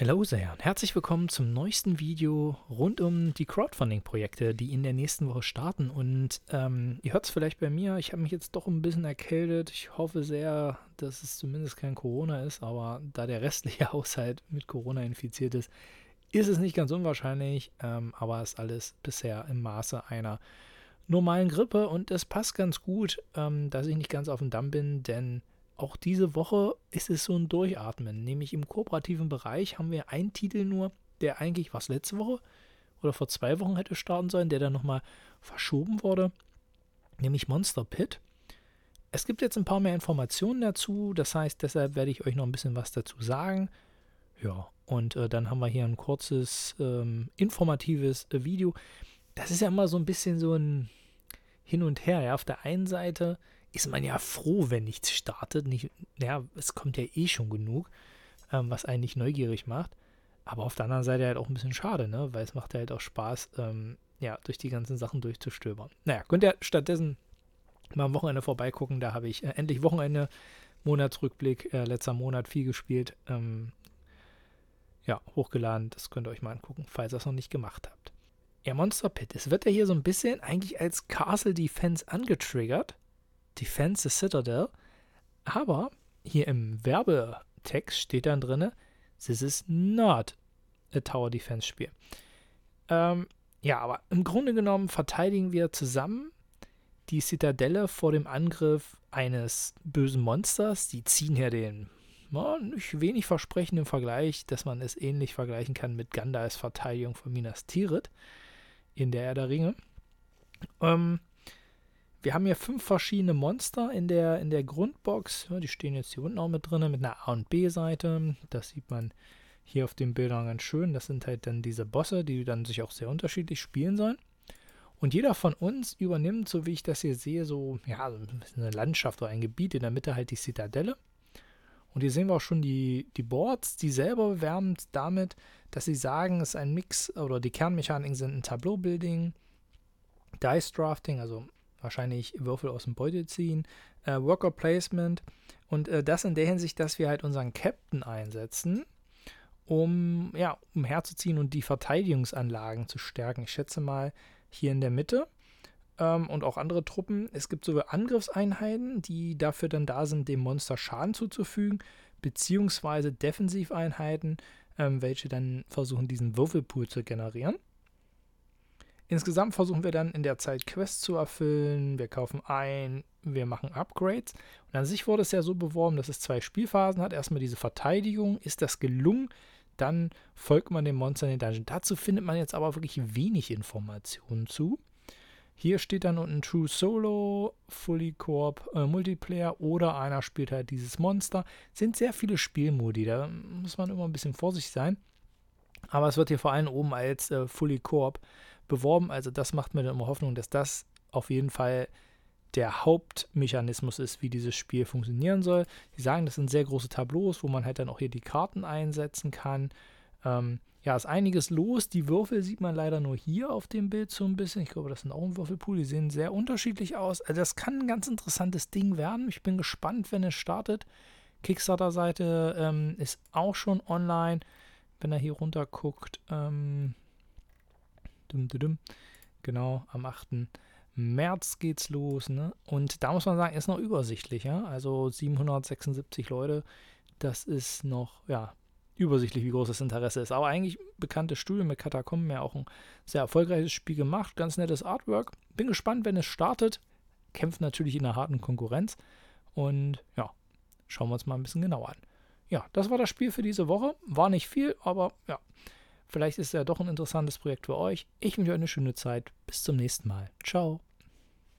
Hallo sehr und herzlich willkommen zum neuesten Video rund um die Crowdfunding-Projekte, die in der nächsten Woche starten. Und ähm, ihr hört es vielleicht bei mir, ich habe mich jetzt doch ein bisschen erkältet. Ich hoffe sehr, dass es zumindest kein Corona ist, aber da der restliche Haushalt mit Corona infiziert ist, ist es nicht ganz unwahrscheinlich, ähm, aber es ist alles bisher im Maße einer normalen Grippe. Und es passt ganz gut, ähm, dass ich nicht ganz auf dem Damm bin, denn auch diese Woche ist es so ein Durchatmen. Nämlich im kooperativen Bereich haben wir einen Titel nur, der eigentlich, was letzte Woche oder vor zwei Wochen hätte starten sollen, der dann nochmal verschoben wurde, nämlich Monster Pit. Es gibt jetzt ein paar mehr Informationen dazu, das heißt, deshalb werde ich euch noch ein bisschen was dazu sagen. Ja, und äh, dann haben wir hier ein kurzes, ähm, informatives äh, Video. Das ist ja immer so ein bisschen so ein Hin und Her. Ja. Auf der einen Seite ist man ja froh, wenn nichts startet. Nicht, ja, es kommt ja eh schon genug, ähm, was einen nicht neugierig macht. Aber auf der anderen Seite halt auch ein bisschen schade, ne? Weil es macht halt auch Spaß, ähm, ja, durch die ganzen Sachen durchzustöbern. Naja, könnt ihr stattdessen mal am Wochenende vorbeigucken. Da habe ich äh, endlich Wochenende, Monatsrückblick, äh, letzter Monat viel gespielt. Ähm, ja, hochgeladen. Das könnt ihr euch mal angucken, falls ihr es noch nicht gemacht habt. Ja, Monster Pit. Es wird ja hier so ein bisschen eigentlich als Castle Defense angetriggert. Defense the Citadel. Aber hier im Werbetext steht dann drin, this is not a Tower Defense Spiel. Ähm, ja, aber im Grunde genommen verteidigen wir zusammen die Zitadelle vor dem Angriff eines bösen Monsters. Die ziehen hier den ja, nicht wenig versprechenden Vergleich, dass man es ähnlich vergleichen kann mit Gandalfs Verteidigung von Minas Tirith in der Erde Ringe. Ähm, wir haben hier fünf verschiedene Monster in der, in der Grundbox. Ja, die stehen jetzt hier unten auch mit drin, mit einer A- und B-Seite. Das sieht man hier auf den Bildern ganz schön. Das sind halt dann diese Bosse, die dann sich auch sehr unterschiedlich spielen sollen. Und jeder von uns übernimmt, so wie ich das hier sehe, so ja, eine Landschaft oder ein Gebiet. In der Mitte halt die Zitadelle. Und hier sehen wir auch schon die, die Boards, die selber bewerben damit, dass sie sagen, es ist ein Mix oder die Kernmechaniken sind ein Tableau-Building, Dice Drafting, also wahrscheinlich Würfel aus dem Beutel ziehen, äh, Worker Placement und äh, das in der Hinsicht, dass wir halt unseren Captain einsetzen, um, ja, um herzuziehen und die Verteidigungsanlagen zu stärken. Ich schätze mal hier in der Mitte ähm, und auch andere Truppen. Es gibt sogar Angriffseinheiten, die dafür dann da sind, dem Monster Schaden zuzufügen, beziehungsweise Defensiveinheiten, ähm, welche dann versuchen, diesen Würfelpool zu generieren. Insgesamt versuchen wir dann in der Zeit Quests zu erfüllen. Wir kaufen ein, wir machen Upgrades. Und an sich wurde es ja so beworben, dass es zwei Spielphasen hat. Erstmal diese Verteidigung. Ist das gelungen? Dann folgt man dem Monster in den Dungeon. Dazu findet man jetzt aber wirklich wenig Informationen zu. Hier steht dann unten True Solo, Fully Coop, äh, Multiplayer oder einer spielt halt dieses Monster. Sind sehr viele Spielmodi, da muss man immer ein bisschen vorsichtig sein. Aber es wird hier vor allem oben als äh, Fully Coop beworben. Also das macht mir dann immer Hoffnung, dass das auf jeden Fall der Hauptmechanismus ist, wie dieses Spiel funktionieren soll. Sie sagen, das sind sehr große Tableaus, wo man halt dann auch hier die Karten einsetzen kann. Ähm, ja, ist einiges los. Die Würfel sieht man leider nur hier auf dem Bild so ein bisschen. Ich glaube, das sind auch ein Würfelpool. Die sehen sehr unterschiedlich aus. Also das kann ein ganz interessantes Ding werden. Ich bin gespannt, wenn es startet. Kickstarter-Seite ähm, ist auch schon online. Wenn er hier runter guckt, ähm, Dum, dum, dum. Genau, am 8. März geht's los. Ne? Und da muss man sagen, ist noch übersichtlich. Ja? Also 776 Leute, das ist noch, ja, übersichtlich, wie groß das Interesse ist. Aber eigentlich bekannte Studie mit Katakomben, ja auch ein sehr erfolgreiches Spiel gemacht. Ganz nettes Artwork. Bin gespannt, wenn es startet. Kämpft natürlich in einer harten Konkurrenz. Und ja, schauen wir uns mal ein bisschen genauer an. Ja, das war das Spiel für diese Woche. War nicht viel, aber ja. Vielleicht ist es ja doch ein interessantes Projekt für euch. Ich wünsche euch eine schöne Zeit. Bis zum nächsten Mal. Ciao.